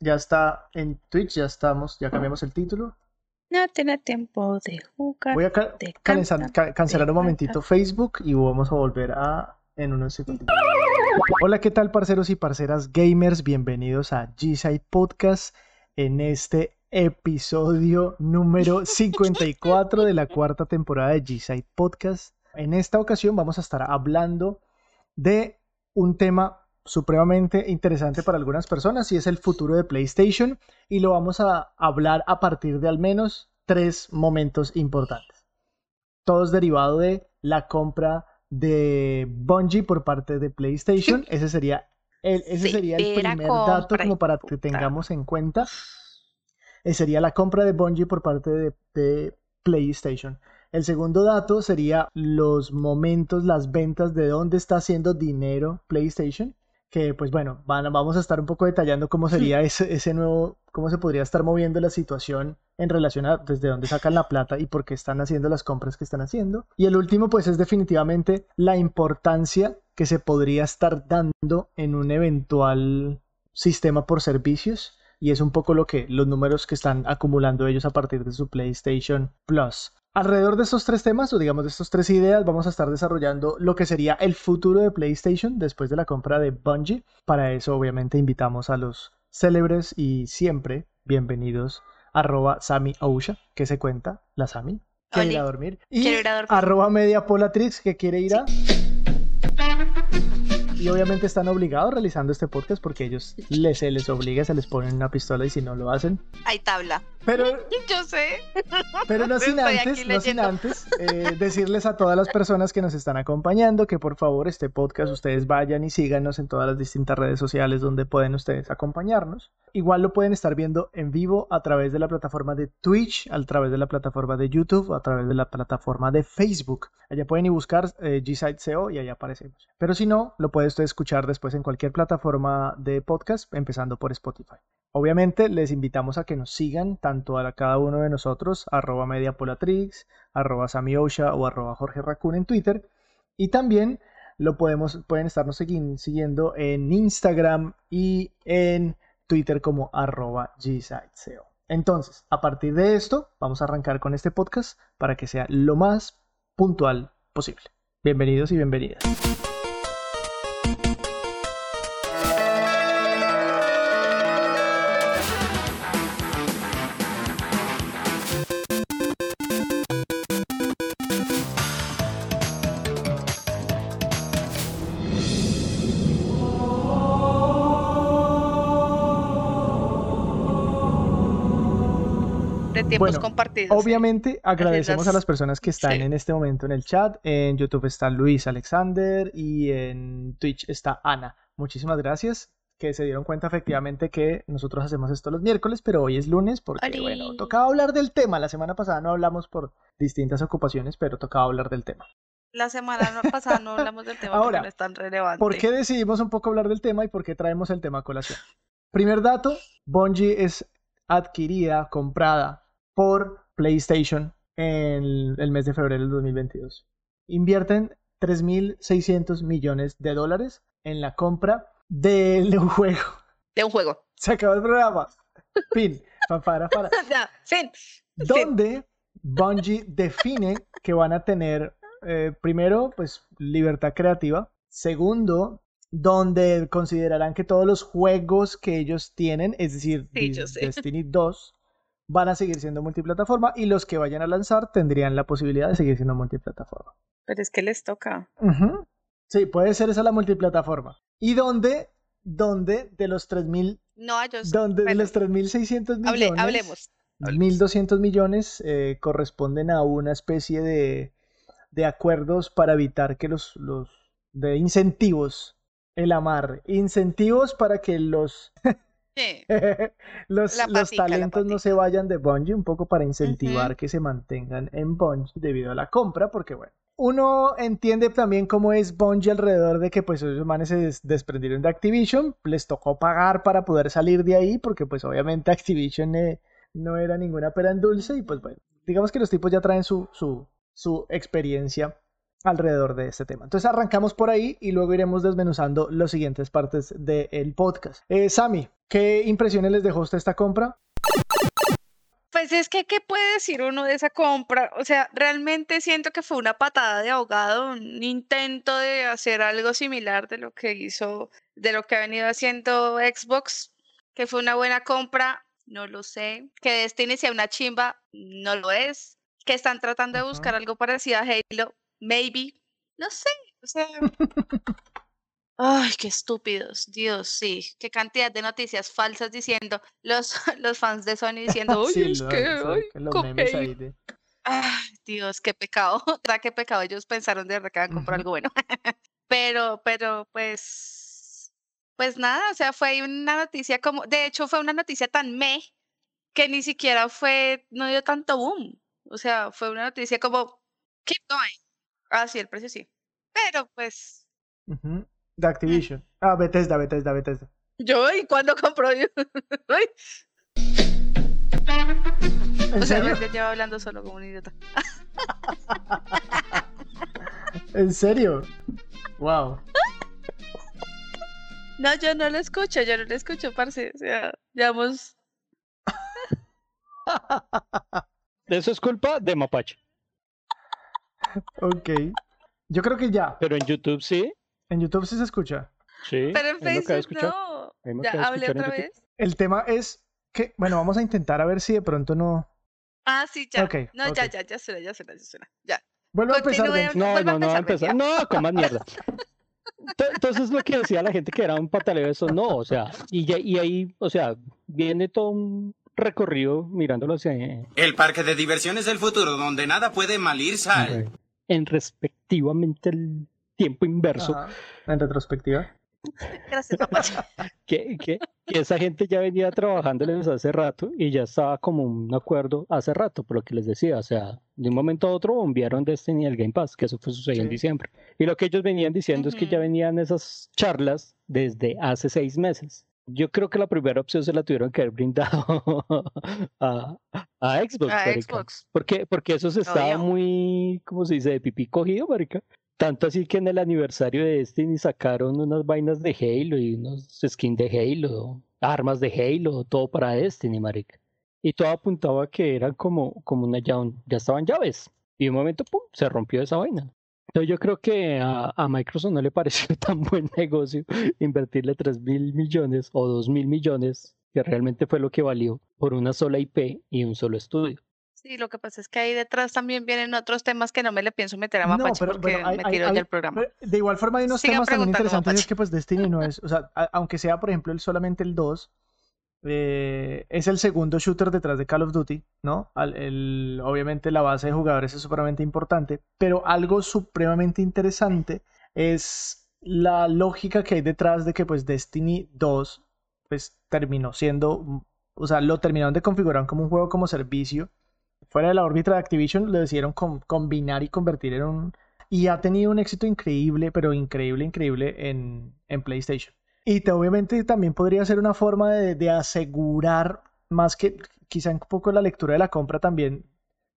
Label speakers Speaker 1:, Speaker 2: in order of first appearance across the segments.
Speaker 1: ya está en Twitch, ya estamos, ya cambiamos el título.
Speaker 2: No tiene tiempo de jugar.
Speaker 1: Voy a ca- cancelar, ca- un momentito. Facebook y vamos a volver a en unos segundos. Hola, ¿qué tal, parceros y parceras gamers? Bienvenidos a G-Side Podcast en este episodio número 54 de la cuarta temporada de G-Side Podcast. En esta ocasión vamos a estar hablando de un tema supremamente interesante para algunas personas y es el futuro de PlayStation y lo vamos a hablar a partir de al menos tres momentos importantes. Todos derivados de la compra de Bungie por parte de PlayStation. Ese sería el, ese sería el primer dato como para que tengamos en cuenta. Eh, sería la compra de Bungie por parte de, de PlayStation. El segundo dato sería los momentos, las ventas de dónde está haciendo dinero PlayStation. Que pues bueno, van, vamos a estar un poco detallando cómo sería ese, ese nuevo, cómo se podría estar moviendo la situación en relación a desde dónde sacan la plata y por qué están haciendo las compras que están haciendo. Y el último pues es definitivamente la importancia que se podría estar dando en un eventual sistema por servicios y es un poco lo que los números que están acumulando ellos a partir de su PlayStation Plus. Alrededor de estos tres temas, o digamos de estas tres ideas, vamos a estar desarrollando lo que sería el futuro de PlayStation después de la compra de Bungie. Para eso, obviamente, invitamos a los célebres y siempre bienvenidos arroba Sami Ousha, que se cuenta, la Sami, quiere ir a dormir, y
Speaker 2: ir a dormir.
Speaker 1: arroba Mediapolatrix, que quiere ir a... Y obviamente están obligados realizando este podcast porque ellos les, se les obliga, se les ponen una pistola y si no lo hacen.
Speaker 2: Hay tabla.
Speaker 1: Pero,
Speaker 2: Yo sé.
Speaker 1: pero no sin antes, no sin antes eh, decirles a todas las personas que nos están acompañando que por favor este podcast ustedes vayan y síganos en todas las distintas redes sociales donde pueden ustedes acompañarnos. Igual lo pueden estar viendo en vivo a través de la plataforma de Twitch, a través de la plataforma de YouTube, a través de la plataforma de Facebook. Allá pueden ir buscar eh, G-Site y allá aparecemos. Pero si no, lo puede usted escuchar después en cualquier plataforma de podcast, empezando por Spotify. Obviamente les invitamos a que nos sigan tanto a cada uno de nosotros, arroba mediapolatrix, arroba samiosha o arroba Jorge en Twitter. Y también lo podemos, pueden estarnos siguiendo en Instagram y en Twitter como arroba gsiteseo. Entonces, a partir de esto, vamos a arrancar con este podcast para que sea lo más puntual posible. Bienvenidos y bienvenidas.
Speaker 2: Tiempos
Speaker 1: Bueno,
Speaker 2: compartidos. ¿eh?
Speaker 1: Obviamente agradecemos a
Speaker 2: las-
Speaker 1: personas que están
Speaker 2: sí.
Speaker 1: en este momento en el chat. En YouTube está Luis Alexander y en Twitch está Ana. Muchísimas gracias que se dieron cuenta efectivamente que nosotros hacemos esto los miércoles, pero hoy es lunes porque, bueno, tocaba hablar del tema. La semana pasada no hablamos por distintas ocupaciones, pero tocaba hablar del tema.
Speaker 2: La semana pasada no hablamos del tema
Speaker 1: Ahora,
Speaker 2: porque no es tan relevante.
Speaker 1: ¿Por qué decidimos un poco hablar del tema y por qué traemos el tema a colación? Primer dato, Bungie es adquirida, comprada por PlayStation en el, mes de febrero del 2022. Invierten 3.600 millones de dólares en la compra del juego.
Speaker 2: De un juego.
Speaker 1: Se acabó el programa. Fin. Para, para.
Speaker 2: ya, fin.
Speaker 1: donde Bungie define que van a tener, eh, primero, pues libertad creativa. Segundo, donde considerarán que todos los juegos que ellos tienen, es decir,
Speaker 2: Sí.
Speaker 1: Destiny 2, van a seguir siendo multiplataforma y los que vayan a lanzar tendrían la posibilidad de seguir siendo multiplataforma.
Speaker 2: Pero es que les toca.
Speaker 1: Sí, puede ser esa la multiplataforma. ¿Y dónde? ¿Dónde de los 3.000,
Speaker 2: No, ellos.
Speaker 1: donde de los 3.600 millones?
Speaker 2: hable- hablemos.
Speaker 1: 1.200 millones eh, corresponden a una especie de, de acuerdos para evitar que los, los de incentivos, el amar, incentivos para que los,
Speaker 2: Sí.
Speaker 1: los, los
Speaker 2: patica,
Speaker 1: talentos no se vayan de Bungie, un poco para incentivar que se mantengan en Bungie debido a la compra, porque bueno, uno entiende también cómo es Bungie alrededor de que pues esos manes se des- desprendieron de Activision, les tocó pagar para poder salir de ahí, porque pues obviamente Activision eh, no era ninguna pera en dulce y pues bueno, digamos que los tipos ya traen su, su, su experiencia alrededor de este tema. Entonces arrancamos por ahí y luego iremos desmenuzando las siguientes partes del podcast. Eh, Sami, ¿qué impresiones les dejó usted esta compra?
Speaker 2: Pues es que, ¿qué puede decir uno de esa compra? O sea, realmente siento que fue una patada de ahogado, un intento de hacer algo similar de lo que hizo, de lo que ha venido haciendo Xbox, que fue una buena compra, no lo sé. Que Destiny sea una chimba, no lo es. Que están tratando de buscar algo parecido a Halo, maybe, no sé, o sea... Ay, qué estúpidos, Dios, sí, qué cantidad de noticias falsas diciendo los, los fans de Sony diciendo, ¡Uy,
Speaker 1: Sí,
Speaker 2: es que, ay,
Speaker 1: que los
Speaker 2: con
Speaker 1: memes ahí
Speaker 2: Halo".
Speaker 1: de-
Speaker 2: Ay, Dios, qué pecado, ¿verdad? Qué pecado, ellos pensaron de verdad que iban a comprar algo bueno. Pero, pero, pues, pues nada, o sea, fue una noticia como, de hecho, fue una noticia tan meh que ni siquiera fue, no dio tanto boom. O sea, fue una noticia como, keep going. Ah, sí, el precio sí. Pero, pues,
Speaker 1: Ujú, De Activision. Ah, Bethesda, Bethesda, Bethesda.
Speaker 2: yo, ¿y cuándo compró yo? Ay,
Speaker 1: ¿En
Speaker 2: o sea,
Speaker 1: serio?
Speaker 2: ya llevo hablando solo como un idiota.
Speaker 1: ¿En serio? Wow.
Speaker 2: No, yo no lo escucho, yo no lo escucho, parce. O sea, llevamos
Speaker 3: Eso es culpa de Mapache.
Speaker 1: Ok. Yo creo que ya.
Speaker 3: Pero en YouTube sí.
Speaker 1: En YouTube sí se escucha.
Speaker 3: Sí.
Speaker 2: Pero en Facebook no. Ya hablé otra
Speaker 3: YouTube.
Speaker 2: vez.
Speaker 1: El tema es que, bueno, vamos a intentar a ver si de pronto no.
Speaker 2: Ah, sí, ya.
Speaker 1: Ok,
Speaker 2: no, ya,
Speaker 1: ok.
Speaker 2: ya, ya suena, ya suena, ya suena. Ya.
Speaker 1: Vuelvo a empezar.
Speaker 3: No, no, no va a
Speaker 2: empezar.
Speaker 3: No, coman mierda. Ento- Entonces lo que decía la gente que era un pataleo eso, no, o sea, y, ya- y ahí, o sea, viene todo un recorrido mirándolo hacia
Speaker 4: El parque de diversiones del futuro, donde nada puede mal ir sal.
Speaker 3: en respectivamente el tiempo inverso,
Speaker 1: Ajá, En retrospectiva.
Speaker 2: Gracias, papá.
Speaker 3: que, que, que esa gente ya venía trabajándoles hace rato y ya estaba como un acuerdo hace rato, por lo que les decía, o sea, de un momento a otro bombearon Destiny al Game Pass, que eso fue sucedido en
Speaker 1: Sí.
Speaker 3: diciembre. Y lo que ellos venían diciendo es que ya venían esas charlas desde hace seis meses. Yo creo que la primera opción se la tuvieron que haber brindado a, a Xbox.
Speaker 2: A
Speaker 3: marica.
Speaker 2: Xbox.
Speaker 3: Porque, porque eso se estaba
Speaker 2: Obvio.
Speaker 3: muy, ¿cómo se dice?, de pipí cogido, marica. Tanto así que en el aniversario de Destiny sacaron unas vainas de Halo y unos skins de Halo, armas de Halo, todo para Destiny, marica. Y todo apuntaba a que eran como, como una ya, ya estaban llaves. Y de un momento, pum, se rompió esa vaina. Yo creo que a, a Microsoft no le pareció tan buen negocio invertirle 3 mil millones o 2 mil millones, que realmente fue lo que valió, por una sola IP y un solo estudio.
Speaker 2: Sí, lo que pasa es que ahí detrás también vienen otros temas que no me le pienso meter a
Speaker 1: No,
Speaker 2: Mapache
Speaker 1: pero-
Speaker 2: porque
Speaker 1: pero hay-
Speaker 2: me tiro
Speaker 1: hay-
Speaker 2: del programa.
Speaker 1: Pero de igual forma hay unos
Speaker 2: Siga
Speaker 1: temas también interesantes, es que pues Destiny no es, o sea, a- aunque sea por ejemplo el, solamente el 2, eh, es el segundo shooter detrás de Call of Duty, ¿no? Obviamente la base de jugadores es supremamente importante, pero algo supremamente interesante es la lógica que hay detrás de que pues Destiny 2 pues terminó siendo, o sea, lo terminaron de configurar como un juego como servicio. Fuera de la órbita de Activision lo decidieron com- combinar y convertir en un... Y ha tenido un éxito increíble, pero increíble, increíble en PlayStation. Y te- obviamente también podría ser una forma de, de asegurar, más que quizá un poco la lectura de la compra también,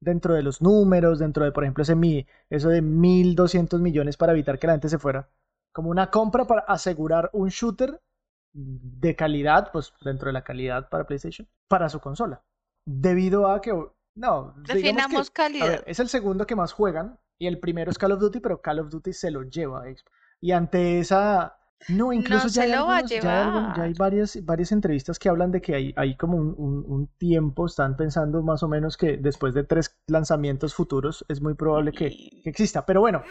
Speaker 1: dentro de los números, dentro de, por ejemplo, ese mi, eso de 1.200 millones para evitar que la gente se fuera. Como una compra para asegurar un shooter de calidad, pues dentro de la calidad para PlayStation, para su consola. Debido a que, no, que,
Speaker 2: Definamos
Speaker 1: a
Speaker 2: calidad.
Speaker 1: ver, es el segundo que más juegan y el primero es Call of Duty, pero Call of Duty se lo lleva a Xbox. Y ante esa... No, incluso ya,
Speaker 2: se
Speaker 1: hay algunos- ya hay ya varias, varias entrevistas que hablan de que hay, hay como un, un- un tiempo, están pensando más o menos que después de tres lanzamientos futuros es muy probable que, que exista. Pero bueno,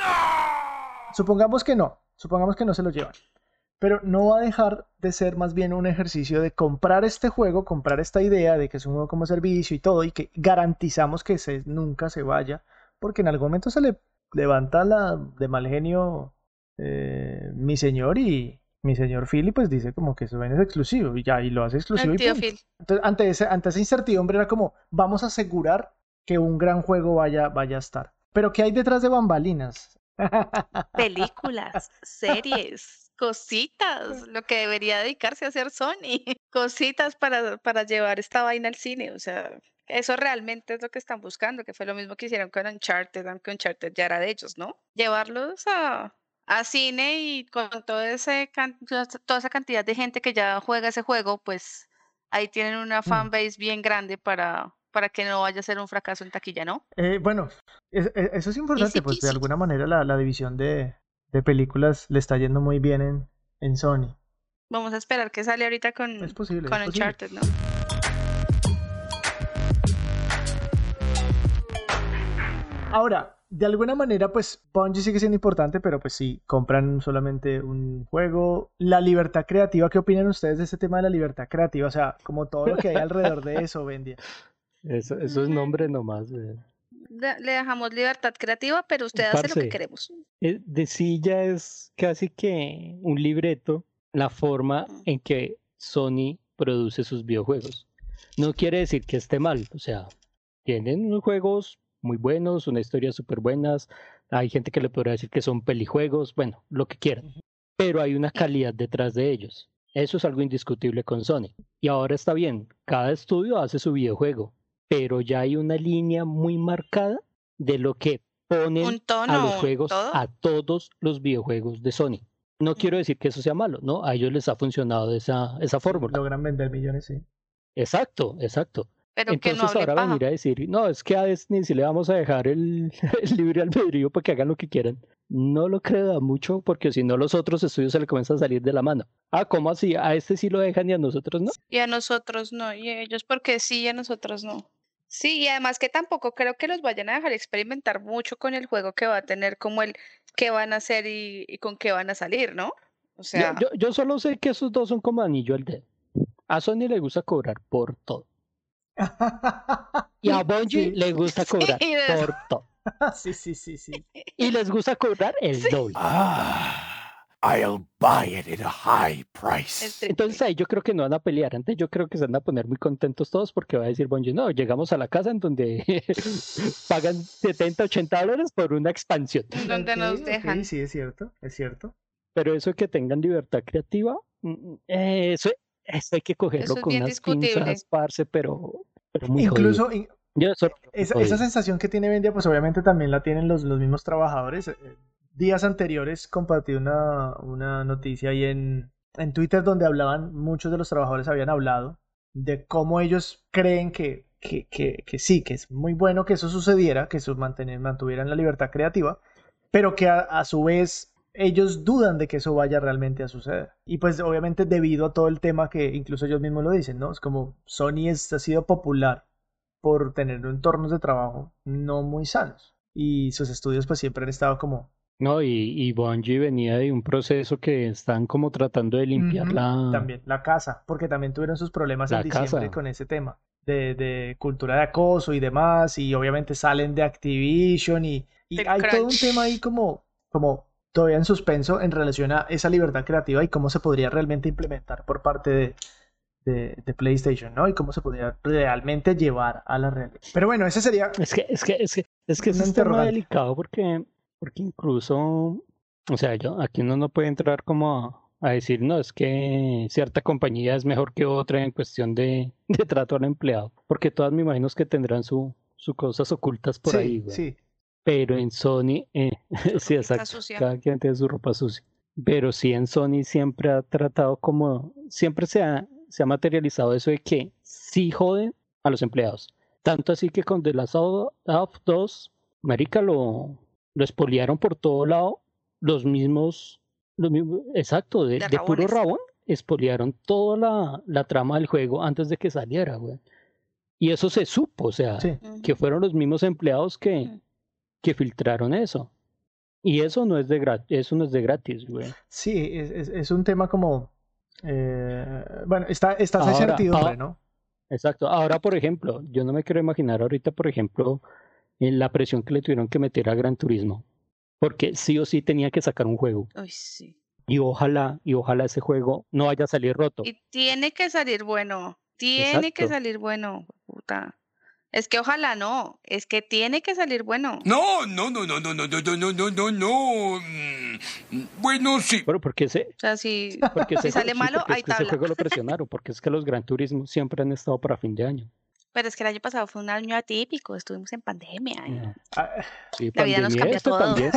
Speaker 1: supongamos que no, supongamos que no se lo llevan. Pero no va a dejar de ser más bien un ejercicio de comprar este juego, comprar esta idea de que es un juego como servicio y todo, y que garantizamos que se, nunca se vaya, porque en algún momento se le levanta la de mal genio eh, mi señor y mi señor Philly pues dice como que eso vaina es exclusivo y ya, y lo hace exclusivo
Speaker 2: El tío. Phil.
Speaker 1: Entonces, ante, ese, ante esa incertidumbre era como, vamos a asegurar que un gran juego vaya, vaya a estar. Pero ¿qué hay detrás de bambalinas?
Speaker 2: Películas, series, cositas, lo que debería dedicarse a hacer Sony. Cositas para, para llevar esta vaina al cine. O sea, eso realmente es lo que están buscando, que fue lo mismo que hicieron con Uncharted, aunque Uncharted ya era de ellos, ¿no? Llevarlos a, a cine y con todo ese toda esa cantidad de gente que ya juega ese juego, pues ahí tienen una
Speaker 1: Mm.
Speaker 2: fanbase bien grande para, para que no vaya a ser un fracaso en taquilla, ¿no?
Speaker 1: Eh, bueno, es- es- eso es importante, pues de alguna manera la, la división de, de películas le está yendo muy bien en, en Sony.
Speaker 2: Vamos a esperar que sale ahorita con,
Speaker 1: Es posible,
Speaker 2: con. Uncharted, ¿no?
Speaker 1: Ahora, de alguna manera, pues Bungie sigue siendo importante, pero pues sí, compran solamente un juego. La libertad creativa, ¿qué opinan ustedes de ese tema de la libertad creativa? O sea, como todo lo que hay alrededor de eso, Bendia.
Speaker 3: Eso, eso es nombre nomás. eh.
Speaker 2: Le dejamos libertad creativa, pero usted hace lo que
Speaker 3: Parce.
Speaker 2: queremos.
Speaker 3: Eh, De sí ya es casi que un libreto la forma en que Sony produce sus videojuegos. No quiere decir que esté mal, o sea, tienen unos juegos muy buenos, una historia súper buenas, hay gente que le podría decir que son pelijuegos, bueno, lo que quieran, pero hay una calidad detrás de ellos. Eso es algo indiscutible con Sony. Y ahora está bien, cada estudio hace su videojuego, pero ya hay una línea muy marcada de lo que ponen a los juegos,
Speaker 2: todo.
Speaker 3: a todos los videojuegos de Sony. No quiero decir que eso sea malo, ¿no? A ellos les ha funcionado esa, esa fórmula.
Speaker 1: Logran vender millones, sí.
Speaker 3: Exacto, exacto.
Speaker 2: Pero que no
Speaker 3: Entonces
Speaker 2: hable
Speaker 3: ahora
Speaker 2: paja.
Speaker 3: venir a decir, no, es que a Destiny sí le vamos a dejar el, el libre albedrío para que hagan lo que quieran. No lo creo mucho porque si no los otros estudios se le comienzan a salir de la mano. Ah, ¿cómo así? A este sí lo dejan y a nosotros no.
Speaker 2: Y a nosotros no, y a ellos porque sí, y a nosotros no. Sí, y además que tampoco creo que los vayan a dejar experimentar mucho con el juego que va a tener, como el qué van a hacer y, y con qué van a salir, ¿no? O
Speaker 3: Yo,
Speaker 2: sea,
Speaker 3: yo, yo solo sé que esos dos son como anillo al dedo. A Sony le gusta cobrar por todo. Y a Bungie
Speaker 1: Sí.
Speaker 3: le gusta cobrar
Speaker 2: Sí, de-
Speaker 3: por todo.
Speaker 1: sí, sí, sí, sí.
Speaker 3: Y les gusta cobrar el doble.
Speaker 5: Ah, I'll buy it at a high price.
Speaker 3: Entonces ahí yo creo que no van a pelear. Antes yo creo que se van a poner muy contentos todos porque va a decir Bungie, no, llegamos a la casa en donde pagan 70, 80 dólares por una expansión.
Speaker 2: donde nos dejan.
Speaker 1: sí, es cierto, es cierto.
Speaker 3: Pero eso que tengan libertad creativa, mm, eh, eso, eso hay que cogerlo
Speaker 2: Eso es
Speaker 3: con unas
Speaker 2: discutible.
Speaker 3: pinzas, parce, pero.
Speaker 1: Incluso, in-
Speaker 3: Yo eso-
Speaker 1: Esa, esa sensación que tiene Vendia, pues obviamente también la tienen los, los mismos trabajadores. Eh, Días anteriores compartí una, una noticia ahí en, en Twitter donde hablaban, muchos de los trabajadores habían hablado de cómo ellos creen que, que, que, que sí, que es muy bueno que eso sucediera, que eso mantener, mantuvieran la libertad creativa, pero que a, a su vez ellos dudan de que eso vaya realmente a suceder. Y pues obviamente debido a todo el tema que incluso ellos mismos lo dicen, ¿no? Es como Sony es- ha sido popular por tener entornos de trabajo no muy sanos. Y sus estudios pues siempre han estado como...
Speaker 3: No, y, y Bungie venía de un proceso que están como tratando de limpiar
Speaker 1: Ujú,
Speaker 3: la...
Speaker 1: También la casa, porque también tuvieron sus problemas en
Speaker 3: La
Speaker 1: diciembre
Speaker 3: casa.
Speaker 1: con ese tema de, de cultura de acoso y demás, y obviamente salen de Activision y, y hay todo un
Speaker 2: crunch.
Speaker 1: tema ahí como, como todavía en suspenso en relación a esa libertad creativa y cómo se podría realmente implementar por parte de, de, de PlayStation, ¿no? Y cómo se podría realmente llevar a la realidad. Pero bueno, ese sería...
Speaker 3: Es que, es que, es que, es que es un tema delicado porque, porque incluso, o sea, yo, aquí uno no puede entrar como a, a decir, no, es que cierta compañía es mejor que otra en cuestión de, de trato al empleado, porque todas me imagino que tendrán su, sus cosas ocultas por
Speaker 1: sí,
Speaker 3: ahí, güey.
Speaker 1: sí.
Speaker 3: Pero en Sony, eh, sí, exacto,
Speaker 2: sucia.
Speaker 3: cada quien tiene su ropa sucia. Pero sí en Sony siempre ha tratado como, siempre se ha, se ha materializado eso de que sí joden a los empleados. Tanto así que con The Last of of 2, Marica lo, lo espoliaron por todo lado, los mismos, los mismos exacto, de,
Speaker 2: De
Speaker 3: de puro rabón, espoliaron toda la, la trama del juego antes de que saliera, güey. Y eso se supo, o sea,
Speaker 1: Sí.
Speaker 3: Que fueron los mismos empleados que,
Speaker 2: Ujú.
Speaker 3: Que filtraron eso. Y eso no es de gratis, eso no es de gratis, güey.
Speaker 1: Sí, es, es- es un tema como... eh, bueno, está, está esa incertidumbre,
Speaker 3: ah,
Speaker 1: ¿no?
Speaker 3: Exacto. Ahora, por ejemplo, yo no me quiero imaginar ahorita, por ejemplo, en la presión que le tuvieron que meter a Gran Turismo. Porque sí o sí tenía que sacar un juego.
Speaker 2: Uy, sí.
Speaker 3: Y ojalá, y ojalá ese juego no vaya a salir roto.
Speaker 2: Y tiene que salir bueno. Tiene que salir bueno, puta. Es que ojalá no, es que tiene que salir bueno.
Speaker 5: No, no, no, no, no, no, no, no, no, no, no, no. Mm, Bueno, sí.
Speaker 3: Pero porque ese,
Speaker 2: O sea, si,
Speaker 3: porque
Speaker 2: si sale
Speaker 3: sí,
Speaker 2: malo,
Speaker 3: porque es
Speaker 2: hay
Speaker 3: que ese
Speaker 2: tabla.
Speaker 3: juego lo presionaron, porque es que los Gran Turismo siempre han estado para fin de año.
Speaker 2: Pero es que el año pasado fue un año atípico, estuvimos en pandemia.
Speaker 3: No.
Speaker 1: Ah,
Speaker 3: Sí,
Speaker 2: La vida nos
Speaker 3: pandemia
Speaker 2: cambia
Speaker 3: esto
Speaker 2: todo.
Speaker 3: también.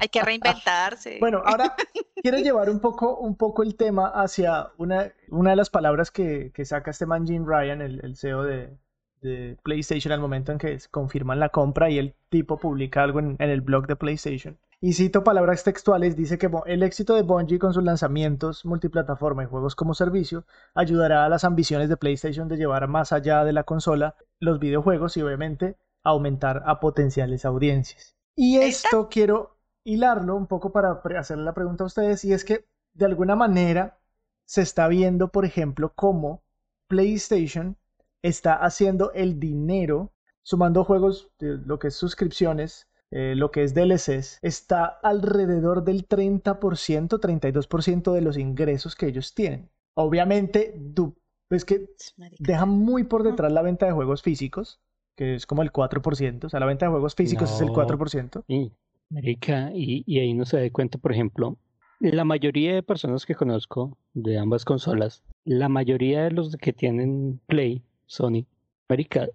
Speaker 2: Hay que reinventarse.
Speaker 1: Bueno, ahora quiero llevar un poco, un poco el tema hacia una, una de las palabras que, que saca este man Jim Ryan, el, el CEO de, de PlayStation, al momento en que confirman la compra y el tipo publica algo en, en el blog de PlayStation. Y cito palabras textuales, dice que el éxito de Bungie con sus lanzamientos multiplataforma y juegos como servicio ayudará a las ambiciones de PlayStation de llevar más allá de la consola los videojuegos y obviamente aumentar a potenciales audiencias. Y esto quiero hilarlo un poco para hacerle la pregunta a ustedes y es que de alguna manera se está viendo, por ejemplo, cómo PlayStation está haciendo el dinero sumando juegos, lo que es suscripciones, eh, lo que es DLCs, está alrededor del 30%, 32% de los ingresos que ellos tienen. Obviamente, du- es que
Speaker 2: Marica.
Speaker 1: deja muy por detrás la venta de juegos físicos, que es como el 4%, o sea, la venta de juegos físicos es el
Speaker 3: No.
Speaker 1: 4%.
Speaker 3: Y, marica, y, y ahí no se da cuenta, por ejemplo, la mayoría de personas que conozco de ambas consolas, la mayoría de los que tienen Play, Sony, marica,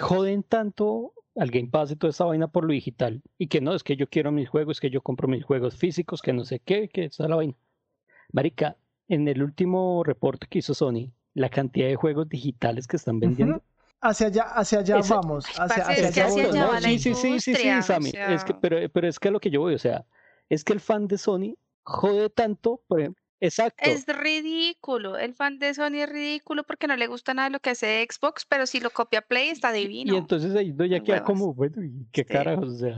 Speaker 3: joden tanto al Game Pass y toda esa vaina por lo digital. Y que no, es que yo quiero mis juegos, que yo compro mis juegos físicos, que no sé qué, que esa es la vaina. Marica, en el último reporte que hizo Sony, la cantidad de juegos digitales que están vendiendo.
Speaker 1: Ujú. Hacia allá, hacia allá
Speaker 3: Esa-
Speaker 1: vamos, hacia, hacia allá
Speaker 2: hacia allá
Speaker 3: no, sí, sí, sí, sí, sí,
Speaker 2: industria, o
Speaker 3: Sammy. Es que,
Speaker 2: sea.
Speaker 3: pero, pero es que a lo que yo voy, o sea, es que el fan de Sony jode tanto, por ejemplo, exacto.
Speaker 2: Es ridículo. El fan de Sony es ridículo porque no le gusta nada de lo que hace Xbox, pero si lo copia Play está divino.
Speaker 3: Y entonces ahí no ya queda
Speaker 2: huevas.
Speaker 3: como, bueno, ¿y qué
Speaker 2: Sí.
Speaker 3: carajos? O sea,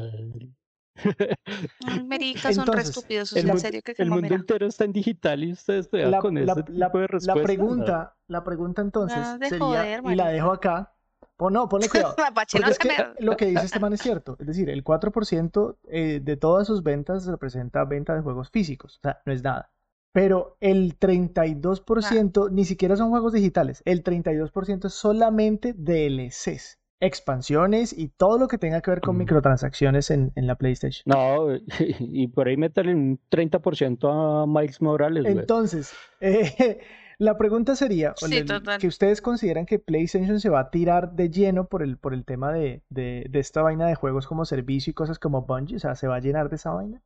Speaker 2: Ay, marica, son re estúpidos. O
Speaker 3: el,
Speaker 2: sea,
Speaker 3: mundo,
Speaker 2: serio que
Speaker 3: el mundo entero está en digital y ustedes
Speaker 1: La,
Speaker 3: con
Speaker 1: la-
Speaker 3: ese
Speaker 1: la-
Speaker 3: tipo de
Speaker 1: la
Speaker 3: respuestas.
Speaker 1: pregunta, la pregunta entonces
Speaker 2: Nada de
Speaker 1: sería,
Speaker 2: joder,
Speaker 1: y la dejo acá, Pon- no, ponle cuidado.
Speaker 2: No
Speaker 1: es que lo que dice este man es cierto. Es decir, el 4% eh, de todas sus ventas representa venta de juegos físicos. O sea, no es nada. Pero el 32% ni siquiera son juegos digitales. El 32% es solamente DLCs, expansiones y todo lo que tenga que ver con
Speaker 3: Mm.
Speaker 1: microtransacciones en, en la PlayStation.
Speaker 3: No, y por ahí métale un 30% a Miles Morales, güey.
Speaker 1: Entonces, eh, la pregunta sería,
Speaker 2: Sí,
Speaker 1: el- que ustedes consideran que PlayStation se va a tirar de lleno por el, por el tema de, de, de esta vaina de juegos como servicio y cosas como Bungie, o sea, se va a llenar de esa vaina.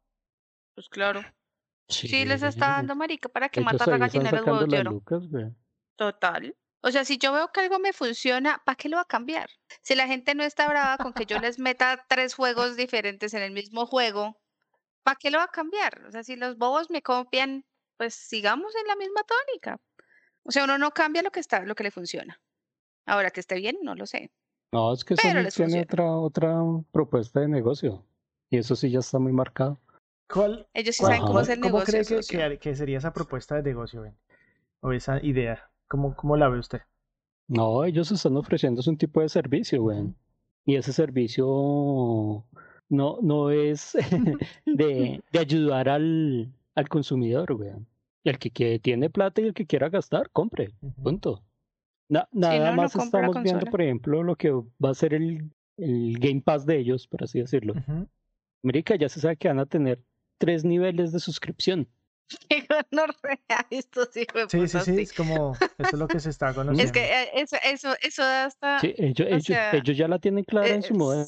Speaker 2: Pues claro. Sí, les está dando marica para que
Speaker 3: Ellos
Speaker 2: matar la gallina de los
Speaker 3: las lucas.
Speaker 2: Total. O sea, si yo veo que algo me funciona, ¿para qué lo va a cambiar? Si la gente no está brava con que yo les meta tres juegos diferentes en el mismo juego, ¿para qué lo va a cambiar? O sea, si los bobos me copian, pues sigamos en la misma tónica. O sea, uno no cambia lo que está, lo que le funciona. Ahora que esté bien, no lo sé.
Speaker 3: No, es que Sony tiene
Speaker 2: funciona.
Speaker 3: otra, otra propuesta de negocio. Y eso sí ya está muy marcado.
Speaker 1: ¿Cuál,
Speaker 2: Ellos sí
Speaker 1: cuál-
Speaker 2: saben cómo
Speaker 1: cómo,
Speaker 2: hacer
Speaker 1: cómo
Speaker 2: negocio.
Speaker 1: cree que, que, que sería esa propuesta de negocio, Ben? O esa idea? ¿Cómo, cómo la ve usted?
Speaker 3: No, ellos están ofreciendo un tipo de servicio, güey. Y ese servicio no, no es de, de ayudar al, al consumidor, güey. Y el que quiere- tiene plata y el que quiera gastar, compre. Punto. Na- nada
Speaker 2: no
Speaker 3: más estamos viendo, por ejemplo, lo que va a ser el, el Game Pass de ellos, por así decirlo.
Speaker 1: Ujú.
Speaker 3: América ya se sabe que van a tener tres niveles de suscripción.
Speaker 2: Qué gonorrea estos hijos de
Speaker 1: Sí, sí, sí,
Speaker 2: sí.
Speaker 1: es como, eso es lo que se está conociendo.
Speaker 2: Es que eh, eso, eso, eso da hasta.
Speaker 3: Sí, ellos, ellos,
Speaker 2: sea,
Speaker 3: ellos ya la tienen clara en su modelo.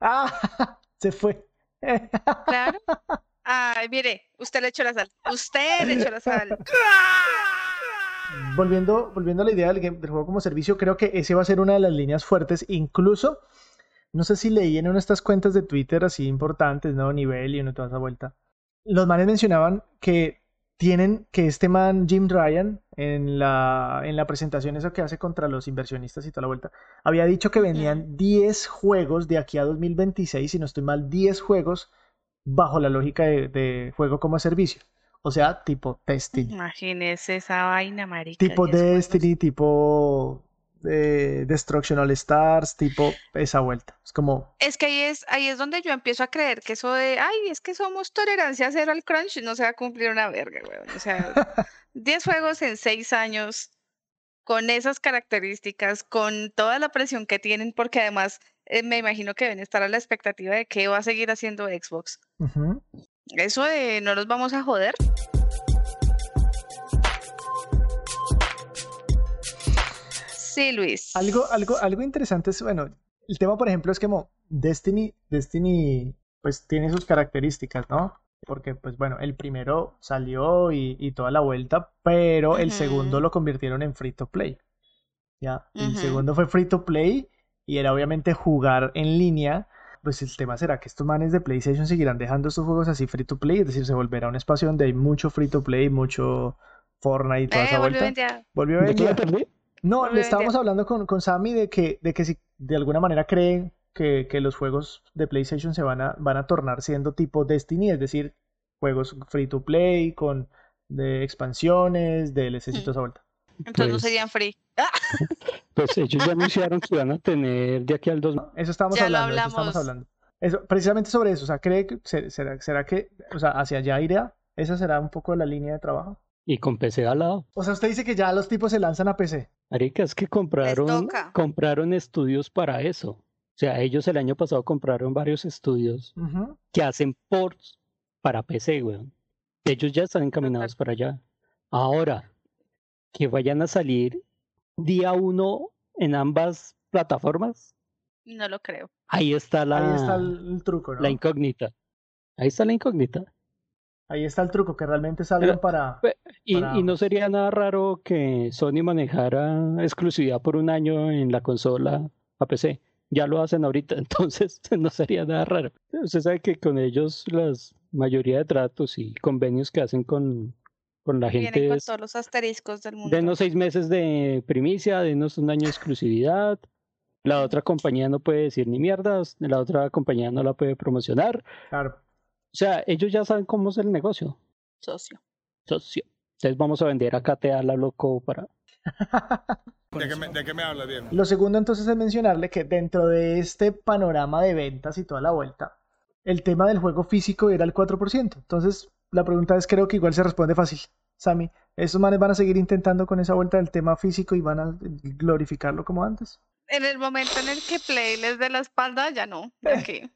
Speaker 1: ¡Ah! Se fue.
Speaker 2: Claro. Ay, mire, usted le echó la sal. Usted le echó la sal.
Speaker 1: volviendo, volviendo a la idea del, game- del juego como servicio, creo que ese va a ser una de las líneas fuertes. Incluso, no sé si leí en una de estas cuentas de Twitter así importantes, ¿no? Nivel y una toda esa vuelta. Los manes mencionaban que tienen que este man, Jim Ryan, en la, en la presentación eso que hace contra los inversionistas y toda la vuelta, había dicho que venían 10 juegos de aquí a 2026, si no estoy mal, 10 juegos bajo la lógica de, de juego como servicio. O sea, tipo testing.
Speaker 2: Imagínese esa vaina, marica.
Speaker 1: Tipo
Speaker 2: 10 juegos.
Speaker 1: Destiny, tipo eh, Destruction All Stars, tipo esa vuelta. Es como,
Speaker 2: Es que ahí es, ahí es donde yo empiezo a creer que eso de, ay, es que somos tolerancia cero al crunch, no se va a cumplir una verga, weón. O sea, 10 juegos en 6 años, con esas características, con toda la presión que tienen, porque además eh, me imagino que deben estar a la expectativa de qué va a seguir haciendo Xbox. Eso de no nos vamos a joder. Sí, Luis.
Speaker 1: Algo, algo, algo interesante es, bueno, el tema, por ejemplo, es que como Destiny, Destiny, pues tiene sus características, ¿no? Porque, pues bueno, el primero salió y, y toda la vuelta, pero el segundo lo convirtieron en free to play. Ya, el segundo fue free to play y era obviamente jugar en línea. Pues el tema será que estos manes de PlayStation seguirán dejando estos juegos así free to play, es decir, se volverá un espacio donde hay mucho free to play, mucho Fortnite y toda
Speaker 2: Eh,
Speaker 1: esa
Speaker 2: volvió
Speaker 1: vuelta.
Speaker 2: ya.
Speaker 1: Volvió a
Speaker 3: ¿De
Speaker 1: No, le estábamos hablando con, con Sammy de que, de que si de alguna manera creen que, que los juegos de PlayStation se van a, van a tornar siendo tipo Destiny, es decir, juegos free to play con de expansiones, DLCs y
Speaker 2: Hmm.
Speaker 1: toda esa vuelta.
Speaker 2: Entonces no
Speaker 3: Pues-
Speaker 2: serían free.
Speaker 3: Pues ellos ya anunciaron que van a tener de aquí al 2.
Speaker 1: Eso estamos
Speaker 2: Ya lo
Speaker 1: hablando, eso estamos
Speaker 2: hablamos.
Speaker 1: hablando. Eso, precisamente sobre eso, o sea, ¿cree que se- será, será que, o sea, hacia allá irá? ¿Esa será un poco la línea de trabajo?
Speaker 3: Y con PC al lado.
Speaker 1: O sea, usted dice que ya los tipos se lanzan a PC.
Speaker 3: Marica, es que compraron, compraron estudios para eso. O sea, ellos el año pasado compraron varios estudios que hacen ports para PC, weón. Ellos ya están encaminados para allá. Ahora, que vayan a salir día uno en ambas plataformas,
Speaker 2: No lo creo.
Speaker 3: ahí está la,
Speaker 1: Ahí está el, truco, ¿no?
Speaker 3: la incógnita. Ahí está la incógnita.
Speaker 1: Ahí está el truco, que realmente salgan
Speaker 3: Pero-
Speaker 1: para...
Speaker 3: Y,
Speaker 1: para
Speaker 3: y no sería nada raro que Sony manejara exclusividad por un año en la consola a PC. Ya lo hacen ahorita, entonces no sería nada raro. Usted sabe que con ellos las mayoría de tratos y convenios que hacen con, con la gente
Speaker 2: Vienen con
Speaker 3: es
Speaker 2: todos los asteriscos del mundo.
Speaker 3: denos seis meses de primicia, denos un año de exclusividad. La otra compañía no puede decir ni mierdas, la otra compañía no la puede promocionar.
Speaker 1: Claro.
Speaker 3: O sea, ellos ya saben cómo es el negocio.
Speaker 2: Socio.
Speaker 3: Socio. Entonces vamos a vender a KTA la loco para
Speaker 6: ¿De qué, me, ¿De qué me habla, Diego?
Speaker 1: Lo segundo entonces es mencionarle que dentro de este panorama de ventas y toda la vuelta, el tema del juego físico era el 4%. Entonces, la pregunta es, creo que igual se responde fácil. Sammy, ¿estos manes van a seguir intentando con esa vuelta del tema físico y van a glorificarlo como antes?
Speaker 2: En el momento en el que Play les dé la espalda, ya no. ¿ya qué?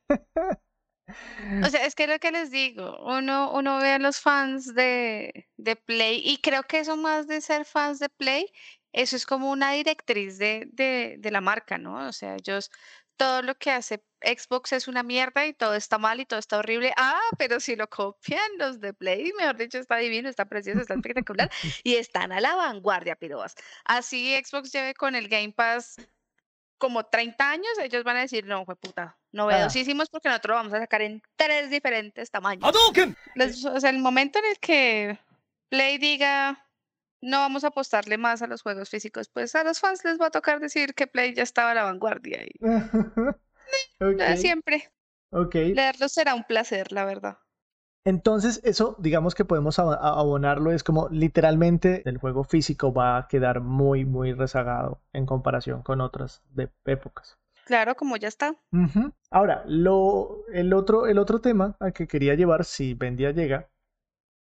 Speaker 2: O sea, es que lo que les digo, uno, uno ve a los fans de, de Play y creo que eso más de ser fans de Play, eso es como una directriz de, de, de la marca, ¿no? O sea, ellos, todo lo que hace Xbox es una mierda y todo está mal y todo está horrible. Ah, pero si lo copian los de Play, mejor dicho, está divino, está precioso, está espectacular y están a la vanguardia, pirobas. Así Xbox lleve con el Game Pass como 30 años, ellos van a decir, no, fue puta, novedosísimos porque nosotros lo vamos a sacar en tres diferentes tamaños. Les- o sea, el momento en el que Play diga, no vamos a apostarle más a los juegos físicos, pues a los fans les va a tocar decir que Play ya estaba a la vanguardia y siempre
Speaker 1: ok.
Speaker 2: leerlos será un placer, la verdad.
Speaker 1: Entonces, eso, digamos que podemos abonarlo, es como literalmente el juego físico va a quedar muy, muy rezagado en comparación con otras de épocas.
Speaker 2: Claro, como ya está.
Speaker 1: Ahora, lo, el otro, el otro tema al que quería llevar, si Bendia llega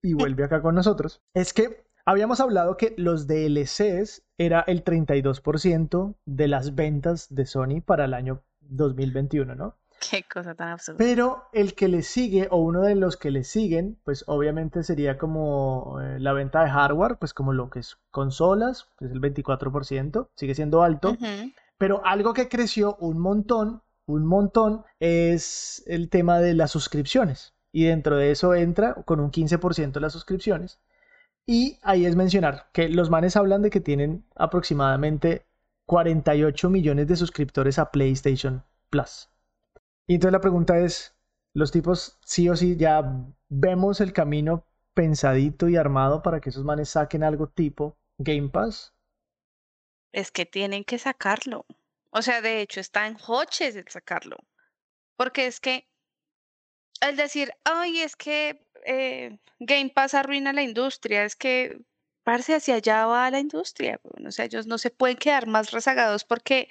Speaker 1: y vuelve acá con nosotros, es que habíamos hablado que los DLCs era el 32% de las ventas de Sony para el año 2021, ¿no?
Speaker 2: Qué cosa tan absurda.
Speaker 1: Pero el que le sigue, o uno de los que le siguen, pues obviamente sería como eh, la venta de hardware, pues como lo que es consolas, pues el 24%, sigue siendo alto. Pero algo que creció un montón, un montón, es el tema de las suscripciones. Y dentro de eso entra con un 15% las suscripciones. Y ahí es mencionar que los manes hablan de que tienen aproximadamente 48 millones de suscriptores a PlayStation Plus. Y entonces la pregunta es, los tipos sí o sí ya vemos el camino pensadito y armado para que esos manes saquen algo tipo Game Pass.
Speaker 2: Es que tienen que sacarlo. O sea, de hecho, está en hoches el sacarlo. Porque es que el decir, ay, es que eh, Game Pass arruina la industria, es que, parce, hacia allá va la industria. O sea, ellos no se pueden quedar más rezagados porque,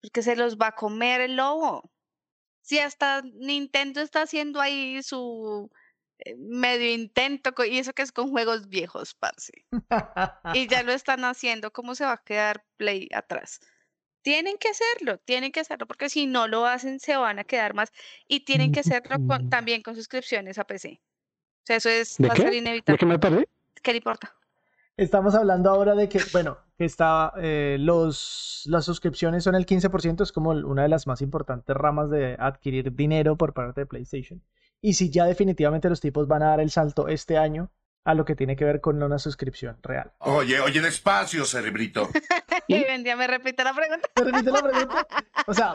Speaker 2: porque se los va a comer el lobo. Si hasta Nintendo está haciendo ahí su medio intento, y eso que es con juegos viejos, parce y ya lo están haciendo, ¿cómo se va a quedar Play atrás? Tienen que hacerlo, tienen que hacerlo, porque si no lo hacen, se van a quedar más. Y tienen que hacerlo con- también con suscripciones a PC. O sea, eso es,
Speaker 3: ¿De
Speaker 2: va a ser
Speaker 3: qué? ¿De
Speaker 2: inevitable.
Speaker 3: qué me perdí?
Speaker 2: ¿Qué le importa?
Speaker 1: Estamos hablando ahora de que, bueno, que está, eh, los, las suscripciones son el 15%, es como una de las más importantes ramas de adquirir dinero por parte de PlayStation. Y si ya definitivamente los tipos van a dar el salto este año a lo que tiene que ver con una suscripción real.
Speaker 7: Oye, oye, despacio, cerebrito.
Speaker 2: Y Vendia me repite la pregunta.
Speaker 1: ¿Me repite la pregunta? O sea,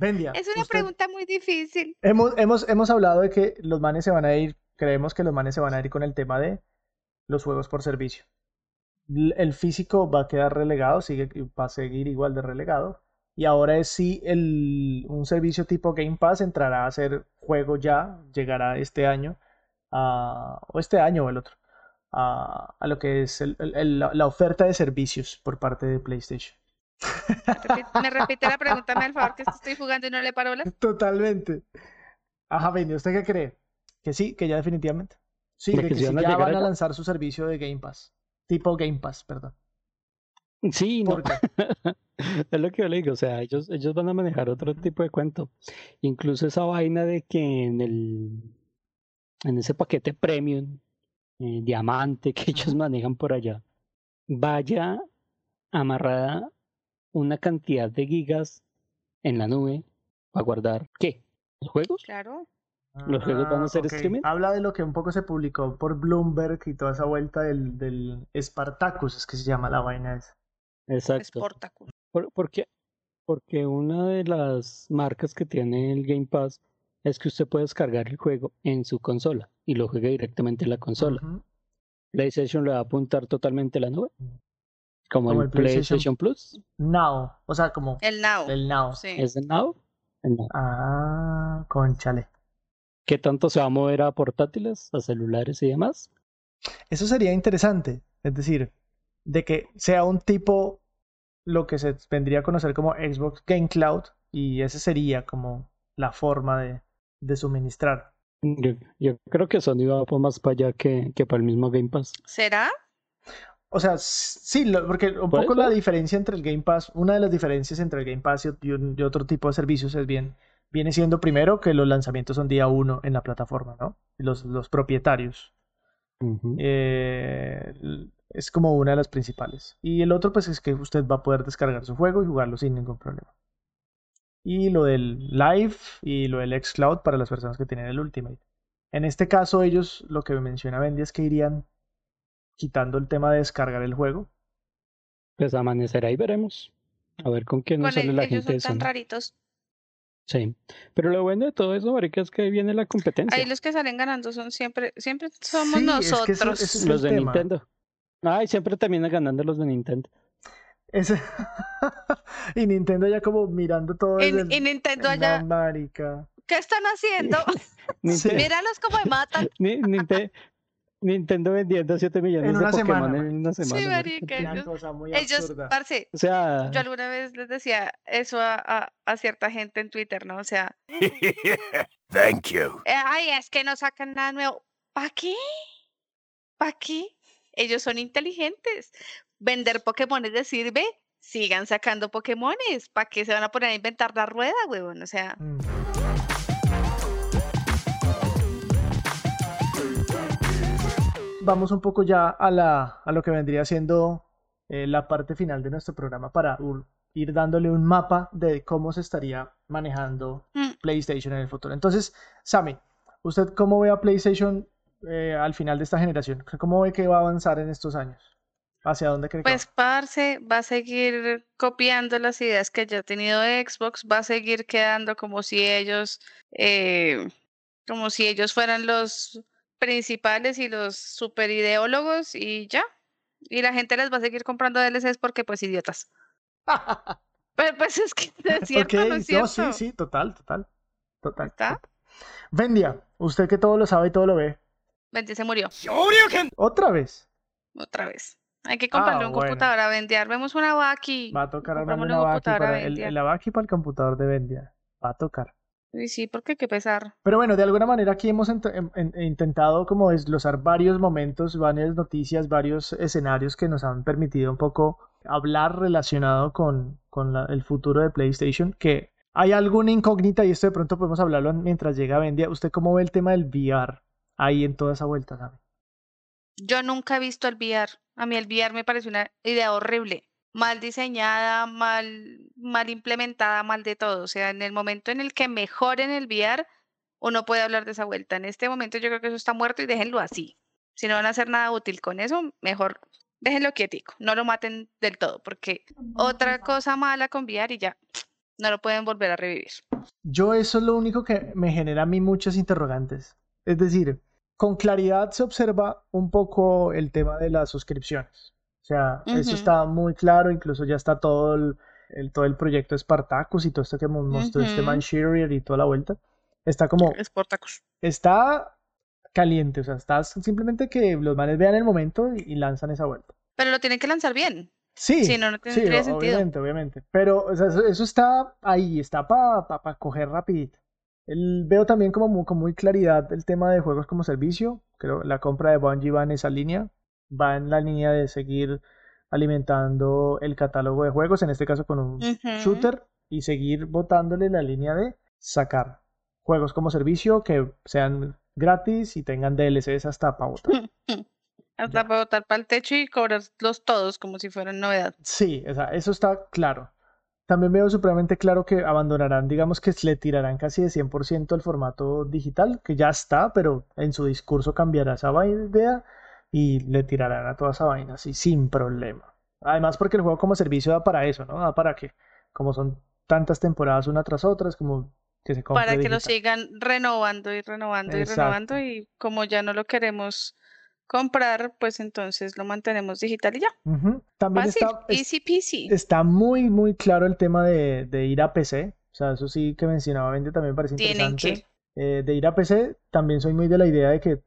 Speaker 1: Vendia.
Speaker 2: Es una
Speaker 1: usted-
Speaker 2: pregunta muy difícil.
Speaker 1: Hemos, hemos, hemos hablado de que los manes se van a ir, creemos que los manes se van a ir con el tema de los juegos por servicio. El físico va a quedar relegado, sigue, va a seguir igual de relegado. Y ahora es si el, un servicio tipo Game Pass entrará a ser juego ya, llegará este año, a- o este año o el otro, a, a lo que es el- el- el- la la oferta de servicios por parte de PlayStation.
Speaker 2: Me repite, la pregunta, me al favor, que estoy jugando y no le paro bolas.
Speaker 1: Totalmente. Ajá, Benny, ¿usted qué cree? Que sí, que ya definitivamente. Sí,
Speaker 3: De que
Speaker 1: que
Speaker 3: sí
Speaker 1: sí
Speaker 3: van a
Speaker 1: ya van a lanzar su servicio de Game Pass. Tipo Game Pass, perdón.
Speaker 3: Sí, no. Es lo que yo le digo, o sea, ellos, ellos van a manejar otro tipo de cuento. Incluso esa vaina de que en el en ese paquete premium, eh, diamante que ellos manejan por allá, vaya amarrada una cantidad de gigas en la nube para guardar ¿qué? ¿Los juegos?
Speaker 2: Claro.
Speaker 3: ¿Los juegos van a
Speaker 1: Ah,
Speaker 3: ser streaming?
Speaker 1: Habla de lo que un poco se publicó por Bloomberg y toda esa vuelta del, del Spartacus, es que se llama la vaina esa.
Speaker 3: Exacto.
Speaker 2: Sportacus.
Speaker 3: Por, porque, porque una de las marcas que tiene el Game Pass es que usted puede descargar el juego en su consola y lo juega directamente en la consola. PlayStation le va a apuntar totalmente a la nube, como,
Speaker 1: Como
Speaker 3: el
Speaker 1: el PlayStation
Speaker 3: PlayStation, Plus.
Speaker 1: Now, o sea, como
Speaker 2: El Now.
Speaker 1: el Now.
Speaker 2: Sí.
Speaker 3: ¿Es el Now? El Now.
Speaker 1: Ah, conchale.
Speaker 3: ¿Qué tanto se va a mover a portátiles, a celulares y demás?
Speaker 1: Eso sería interesante, es decir, de que sea un tipo lo que se vendría a conocer como Xbox Game Cloud y ese sería como la forma de, de suministrar.
Speaker 3: Yo, yo creo que Sony va por más para allá que, que para el mismo Game Pass.
Speaker 2: ¿Será?
Speaker 1: O sea, sí, lo- porque un
Speaker 3: Puede
Speaker 1: poco la diferencia entre el Game Pass, una de las diferencias entre el Game Pass y, y un- y otro tipo de servicios es bien, viene siendo primero que los lanzamientos son día uno en la plataforma, ¿no? Los, los propietarios.
Speaker 3: Ujú.
Speaker 1: Eh, es como una de las principales. Y el otro, pues, es que usted va a poder descargar su juego y jugarlo sin ningún problema. Y lo del Live y lo del xCloud para las personas que tienen el Ultimate. En este caso, ellos, lo que menciona Bendy es que irían quitando el tema de descargar el juego.
Speaker 3: Pues amanecerá y veremos. A ver con qué nos sale
Speaker 2: el-
Speaker 3: la
Speaker 2: ellos
Speaker 3: gente
Speaker 2: son tan raritos.
Speaker 3: Sí. Pero lo bueno de todo eso, marica, es que ahí viene la competencia.
Speaker 2: Ahí los que salen ganando son siempre, siempre somos
Speaker 1: Sí, es que eso-
Speaker 2: nosotros.
Speaker 1: eso es
Speaker 3: Los
Speaker 1: el
Speaker 3: de
Speaker 1: tema.
Speaker 3: Nintendo. Ay, siempre terminan ganando los de Nintendo.
Speaker 1: Ese- y Nintendo ya como mirando todo
Speaker 2: Y,
Speaker 1: desde el-
Speaker 2: y Nintendo
Speaker 1: la
Speaker 2: allá,
Speaker 1: marica.
Speaker 2: ¿qué están haciendo? Míralos como me matan.
Speaker 3: Ni- Ninte- Nintendo vendiendo 7 millones
Speaker 1: En
Speaker 3: de
Speaker 1: una
Speaker 3: Pokémon
Speaker 1: semana,
Speaker 3: en una semana.
Speaker 2: Sí,
Speaker 3: marica.
Speaker 1: Una
Speaker 2: ellos-
Speaker 1: cosa muy
Speaker 2: Ellos, parce,
Speaker 3: O sea,
Speaker 2: yo alguna vez les decía eso a, a- a cierta gente en Twitter, ¿no? O sea,
Speaker 7: Thank you.
Speaker 2: eh, ay, es que no sacan nada nuevo. ¿Para qué? ¿Para qué? Ellos son inteligentes. Vender Pokémones les sirve. Sigan sacando Pokémones. ¿Para qué se van a poner a inventar la rueda, huevón? O sea,
Speaker 1: Mm. Vamos un poco ya a, la, a lo que vendría siendo eh, la parte final de nuestro programa para ir dándole un mapa de cómo se estaría manejando
Speaker 2: Mm.
Speaker 1: PlayStation en el futuro. Entonces, Sammy, ¿usted cómo ve a PlayStation eh, al final de esta generación? ¿Cómo ve que va a avanzar en estos años? ¿Hacia dónde cree que
Speaker 2: Pues Parce va a seguir copiando las ideas que ya ha tenido Xbox, va a seguir quedando como si ellos, eh, como si ellos fueran los principales y los super ideólogos y ya. Y la gente les va a seguir comprando DLCs porque pues idiotas.
Speaker 1: va?
Speaker 2: Pero pues es que es cierto,
Speaker 1: Ok,
Speaker 2: ¿no es
Speaker 1: no,
Speaker 2: cierto?
Speaker 1: sí, sí, total, total. Total.
Speaker 2: ¿Está?
Speaker 1: Vendia, usted que todo lo sabe y todo lo ve.
Speaker 2: Vente, se murió
Speaker 1: ¿Otra vez?
Speaker 2: otra vez. Hay que comprarle
Speaker 1: Ah,
Speaker 2: un
Speaker 1: bueno.
Speaker 2: computador a Vendiar. Vemos una Baki.
Speaker 1: Va a tocar
Speaker 2: Comprémosle
Speaker 1: una
Speaker 2: un
Speaker 1: Baki
Speaker 2: a
Speaker 1: para el, el Baki para el computador de Vendia. Va a tocar.
Speaker 2: Y sí, porque hay que pesar.
Speaker 1: Pero bueno, de alguna manera aquí hemos ent- em- em- intentado como desglosar varios momentos, varias noticias, varios escenarios que nos han permitido un poco hablar relacionado con, con la- el futuro de PlayStation, que hay alguna incógnita y esto de pronto podemos hablarlo mientras llega Vendia. ¿Usted cómo ve el tema del VR ahí en toda esa vuelta, sabe?
Speaker 2: Yo nunca he visto el VR. A mí el VR me parece una idea horrible, mal diseñada, mal, mal implementada, mal de todo. O sea, en el momento en el que mejoren el VR, uno puede hablar de esa vuelta. En este momento yo creo que eso está muerto y déjenlo así. Si no van a hacer nada útil con eso, mejor déjenlo quietico, no lo maten del todo, porque otra cosa mala con VR y ya no lo pueden volver a revivir.
Speaker 1: Yo eso es lo único que me genera a mí muchas interrogantes. Es decir, con claridad se observa un poco el tema de las suscripciones. O sea, eso está muy claro, incluso ya está todo el, el- todo el proyecto Spartacus y todo esto que mo- mostró este
Speaker 2: Ujú.
Speaker 1: man Shearer y toda la vuelta. Está como,
Speaker 2: Sportacus.
Speaker 1: está caliente, o sea, está simplemente que los manes vean el momento y, y lanzan esa vuelta.
Speaker 2: Pero lo tienen que lanzar bien.
Speaker 1: Sí,
Speaker 2: Si no, no
Speaker 1: sí,
Speaker 2: sentido.
Speaker 1: obviamente, obviamente. Pero o sea, eso, eso está ahí, está para pa, pa coger rapidito. El- veo también como mu- con muy claridad el tema de juegos como servicio. Creo la compra de Bungie va en esa línea. Va en la línea de seguir alimentando el catálogo de juegos, en este caso con un shooter, y seguir botándole la línea de sacar juegos como servicio que sean gratis y tengan DLCs hasta para botar.
Speaker 2: Hasta
Speaker 1: Ya.
Speaker 2: para botar para el techo y cobrarlos todos como si fueran novedad.
Speaker 1: Sí, o sea, eso está claro. También veo supremamente claro que abandonarán, digamos que le tirarán casi de 100% el formato digital, que ya está, pero en su discurso cambiará esa idea y le tirarán a toda esa vaina así sin problema. Además porque el juego como servicio da para eso, ¿no? Da para que, como son tantas temporadas una tras otra, es como que se
Speaker 2: Para que lo sigan renovando y renovando y renovando y como ya no lo queremos comprar, pues entonces lo mantenemos digital y ya.
Speaker 1: También
Speaker 2: Fácil,
Speaker 1: está, es-
Speaker 2: easy peasy.
Speaker 1: está muy, muy claro el tema de, de ir a PC. O sea, eso sí que mencionaba Wendy también parece
Speaker 2: Tienen
Speaker 1: interesante. Eh, de ir a PC, también soy muy de la idea de que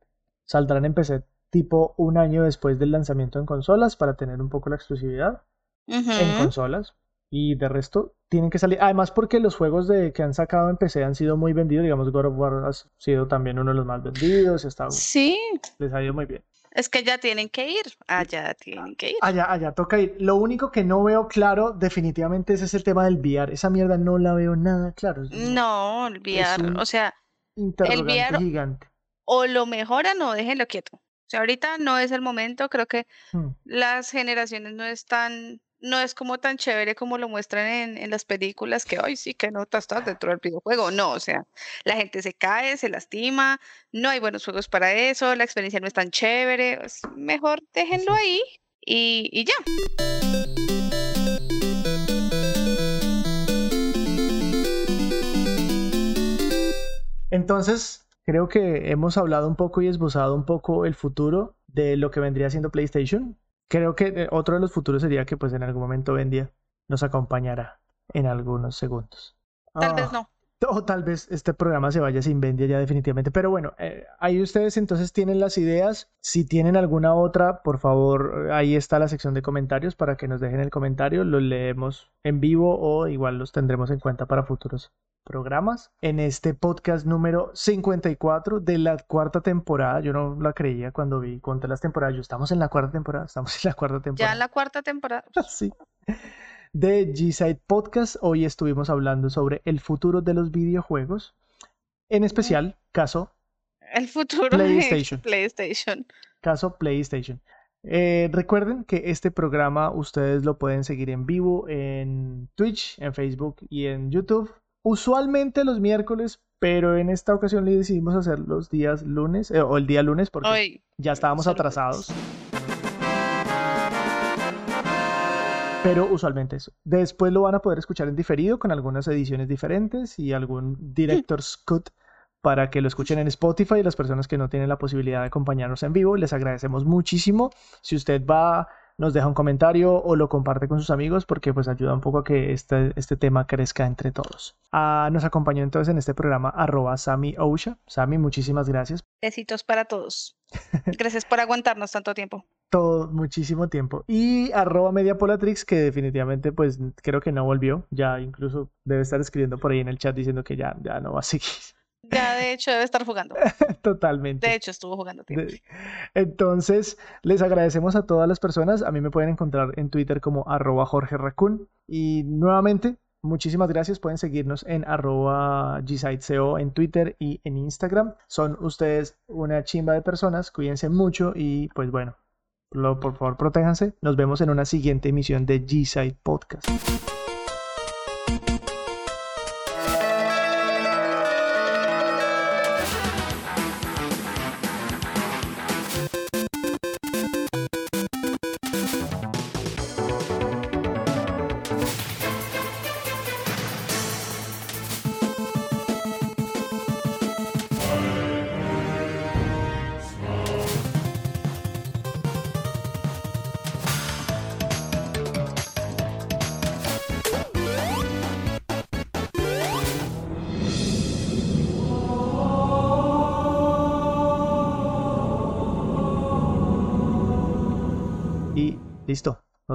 Speaker 1: saldrán en PC tipo un año después del lanzamiento en consolas para tener un poco la exclusividad en consolas. Y de resto, tienen que salir. Además, porque los juegos de, que han sacado en PC han sido muy vendidos. Digamos, God of War ha sido también uno de los más vendidos. Está,
Speaker 2: Sí,
Speaker 1: les ha ido muy bien.
Speaker 2: es que ya tienen que ir. Allá tienen que ir.
Speaker 1: Allá, allá toca ir. Lo único que no veo claro, definitivamente, es ese tema del VR. Esa mierda no la veo nada claro.
Speaker 2: No, el VR, o sea,
Speaker 1: interrogante
Speaker 2: VR
Speaker 1: gigante.
Speaker 2: o lo mejoran o déjenlo quieto. O sea, ahorita no es el momento, creo que
Speaker 1: Hmm.
Speaker 2: las generaciones no están, no es como tan chévere como lo muestran en, en las películas, que hoy sí que nota estás dentro del videojuego. No, o sea, la gente se cae, se lastima, no hay buenos juegos para eso, la experiencia no es tan chévere. es mejor déjenlo ahí y, y ya.
Speaker 1: Entonces, creo que hemos hablado un poco y esbozado un poco el futuro de lo que vendría siendo PlayStation. Creo que eh, otro de los futuros sería que pues en algún momento Vendia nos acompañará en algunos segundos.
Speaker 2: Tal vez
Speaker 1: Ah,
Speaker 2: no.
Speaker 1: O tal vez este programa se vaya sin Vendia ya definitivamente. Pero bueno, eh, ahí ustedes entonces tienen las ideas. Si tienen alguna otra, por favor, ahí está la sección de comentarios para que nos dejen el comentario. Los leemos en vivo o igual los tendremos en cuenta para futuros programas. En este podcast número 54 de la cuarta temporada, yo no la creía cuando vi, conté las temporadas. Yo estamos en la cuarta temporada, estamos en la cuarta
Speaker 2: Ya
Speaker 1: temporada.
Speaker 2: en la cuarta temporada.
Speaker 1: Sí. De G-Side Podcast, hoy estuvimos hablando sobre el futuro de los videojuegos, en especial caso,
Speaker 2: El futuro
Speaker 1: PlayStation.
Speaker 2: de PlayStation.
Speaker 1: caso PlayStation. Eh, recuerden que este programa ustedes lo pueden seguir en vivo en Twitch, en Facebook y en YouTube. Usualmente los miércoles, pero en esta ocasión le decidimos hacer los días lunes, eh, o el día lunes, porque
Speaker 2: Hoy.
Speaker 1: ya estábamos atrasados. Pero usualmente eso. Después lo van a poder escuchar en diferido con algunas ediciones diferentes y algún director's cut para que lo escuchen en Spotify. Las personas que no tienen la posibilidad de acompañarnos en vivo, les agradecemos muchísimo. Si usted va, nos deja un comentario o lo comparte con sus amigos porque pues ayuda un poco a que este, este tema crezca entre todos. Ah, nos acompañó entonces en este programa arroba Sami Ousha. Sami, muchísimas gracias.
Speaker 2: Besitos para todos. Gracias por aguantarnos tanto tiempo.
Speaker 1: todo muchísimo tiempo. Y arroba Mediapolatrix, que definitivamente pues creo que no volvió. Ya incluso debe estar escribiendo por ahí en el chat diciendo que ya, ya no va a seguir.
Speaker 2: Ya de hecho debe estar jugando.
Speaker 1: Totalmente.
Speaker 2: De hecho estuvo jugando.
Speaker 1: De- Entonces, les agradecemos a todas las personas. A mí me pueden encontrar en Twitter como arroba Jorge Raccoon. Y nuevamente, Muchísimas gracias. Pueden seguirnos en arroba en Twitter y en Instagram. Son ustedes una chimba de personas. Cuídense mucho y pues bueno, lo, por favor protéjanse. Nos vemos en una siguiente emisión de G-Site Podcast.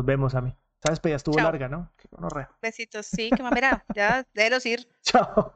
Speaker 1: Nos vemos, a mí. Sabes, pues ya estuvo
Speaker 2: Chao.
Speaker 1: larga, ¿no? Qué.
Speaker 2: Besitos, sí, que mamera, ya déjelos ir.
Speaker 1: Chao.